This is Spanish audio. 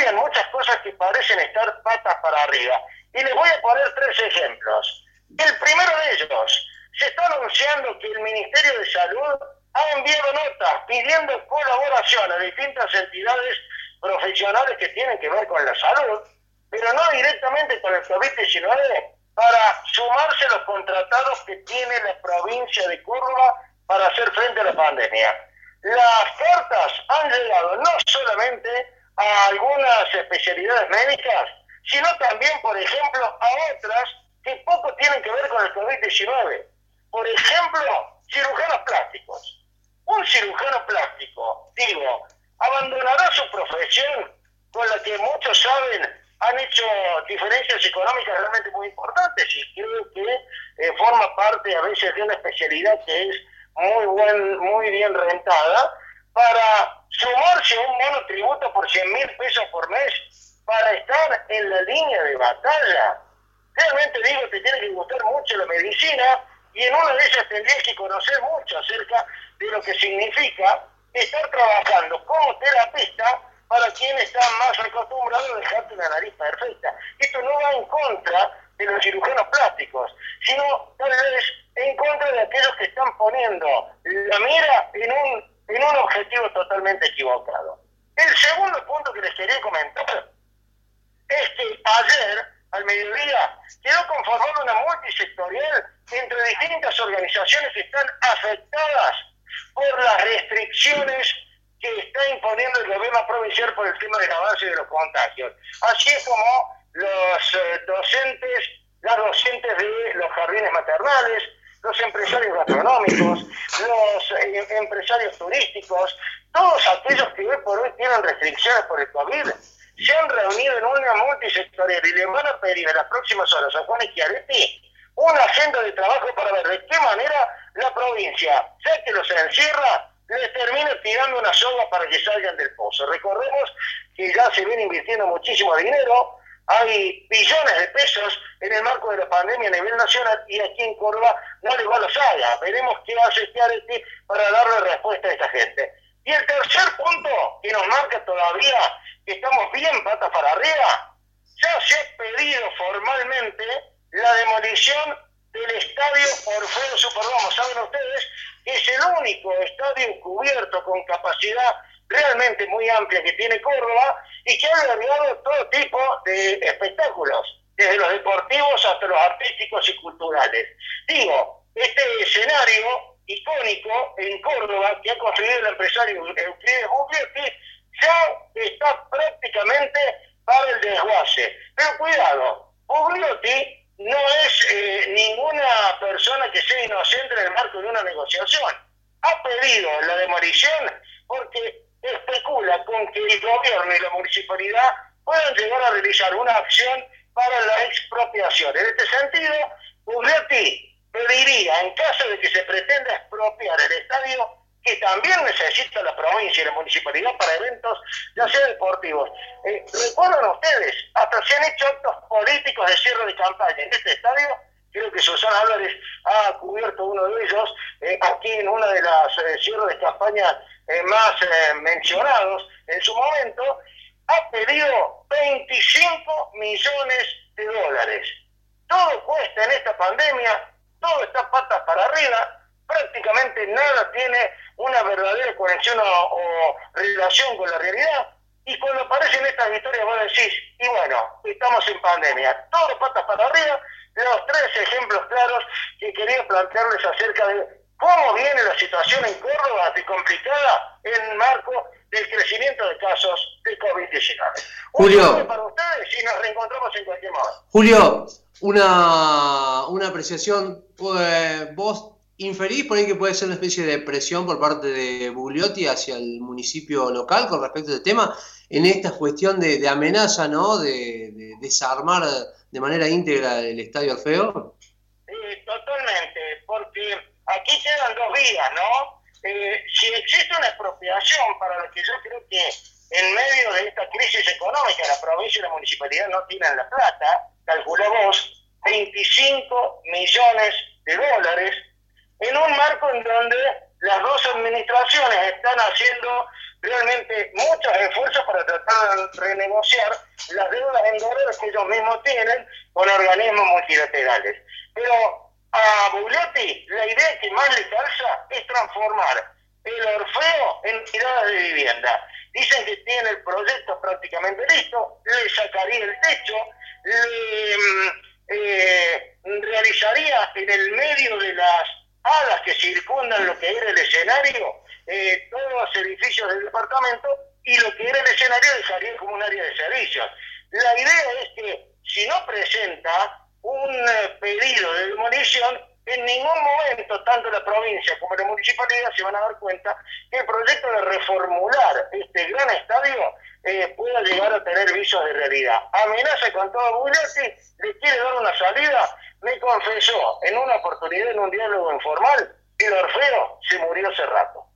cambian muchas cosas que parecen estar patas para arriba. Y les voy a poner tres ejemplos. El primero de ellos, se está anunciando que el Ministerio de Salud ha enviado notas pidiendo colaboración a distintas entidades profesionales que tienen que ver con la salud, pero no directamente con el COVID-19, para sumarse a los contratados que tiene la provincia de Córdoba para hacer frente a la pandemia. Las cartas han llegado no solamente a algunas especialidades médicas, sino también, por ejemplo, a otras que poco tienen que ver con el COVID-19. Por ejemplo, cirujanos plásticos. Un cirujano plástico, digo, abandonará su profesión con la que muchos saben han hecho diferencias económicas realmente muy importantes y creo que eh, forma parte a veces de una especialidad que es muy buen, muy bien rentada para sumarse a un monotributo por 100 mil pesos por mes para estar en la línea de batalla. Realmente digo, te tiene que gustar mucho la medicina y en una de ellas tendrías que conocer mucho acerca de lo que significa estar trabajando como terapista para quien está más acostumbrado a dejarte una nariz perfecta no va en contra de los cirujanos plásticos, sino tal vez en contra de aquellos que están poniendo la mira en un, en un objetivo totalmente equivocado. El segundo punto que les quería comentar es que ayer, al mediodía, quedó conformada una multisectorial entre distintas organizaciones que están afectadas por las restricciones que está imponiendo el gobierno provincial por el tema del avance de los contagios. Así es como los eh, docentes, las docentes de los jardines maternales, los empresarios gastronómicos, los eh, empresarios turísticos, todos aquellos que hoy por hoy tienen restricciones por el COVID, se han reunido en una multisectorial y le van a pedir en las próximas horas a Juan Schiaretti una agenda de trabajo para ver de qué manera la provincia, ya que los encierra, les termina tirando una soga para que salgan del pozo. Recordemos que ya se viene invirtiendo muchísimo dinero, hay billones de pesos en el marco de la pandemia a nivel nacional y aquí en Córdoba no le va a la saga. Veremos qué hace este para darle respuesta a esta gente. Y el tercer punto nos marca todavía que estamos bien patas para arriba, ya se ha pedido formalmente la demolición del estadio Orfeo Superdomo. Saben ustedes que es el único estadio cubierto con capacidad realmente muy amplia que tiene Córdoba y que ha albergado todo tipo de espectáculos, desde los deportivos hasta los artísticos y culturales. Digo, este escenario icónico en Córdoba que ha construido el empresario Euclides Bugliotti ya está prácticamente para el desguace. Pero cuidado, Bugliotti no es eh, ninguna persona que sea inocente en el marco de una negociación. Ha pedido la demolición porque especula con que el gobierno y la municipalidad puedan llegar a realizar una acción para la expropiación. En este sentido, Urreti pediría, en caso de que se pretenda que también necesita la provincia y la municipalidad para eventos, ya sea deportivos. Eh, ¿Recuerdan ustedes? Hasta se han hecho actos políticos de cierre de campaña en este estadio. Creo que Susana Álvarez ha cubierto uno de ellos eh, aquí en una de las eh, cierres de campaña más mencionados en su momento. Ha pedido 25 millones de dólares. Todo cuesta en esta pandemia, todo está patas para arriba prácticamente nada tiene una verdadera conexión o, relación con la realidad. Y cuando aparecen estas historias vos decís, y bueno, estamos en pandemia, todos patas para arriba, los tres ejemplos claros que quería plantearles acerca de cómo viene la situación en Córdoba de complicada en marco del crecimiento de casos de COVID-19. Julio, para ustedes y nos reencontramos en cualquier modo. Julio, una, una apreciación, pues, vos ¿Inferís por ahí que puede ser una especie de presión por parte de Bugliotti hacia el municipio local con respecto al tema en esta cuestión de, amenaza, ¿no? De, desarmar de manera íntegra el Estadio Orfeo? Sí, totalmente, porque aquí quedan dos vías, ¿no? Eh, si existe una expropiación para lo que yo creo que en medio de esta crisis económica la provincia y la municipalidad no tienen la plata, calculamos 25 millones de dólares en un marco en donde las dos administraciones están haciendo realmente muchos esfuerzos para tratar renegociar las deudas en dólares que ellos mismos tienen con organismos multilaterales. Pero a Bugliotti la idea que más le calza es transformar el Orfeo en unidades de vivienda. Dicen que tiene el proyecto prácticamente listo, le sacaría el techo, le mm, eh, realizaría en el medio de las circundan lo que era el escenario, eh, todos los edificios del departamento y lo que era el escenario dejaría como un área de servicios. La idea es que si no presenta un eh, pedido de demolición, en ningún momento, tanto la provincia como la municipalidad se van a dar cuenta que el proyecto de reformular este gran estadio eh, pueda llegar a tener visos de realidad. Amenaza con todo Bugliotti, le quiere dar una salida, me confesó en una oportunidad, en un diálogo informal, el Orfeo se murió hace rato.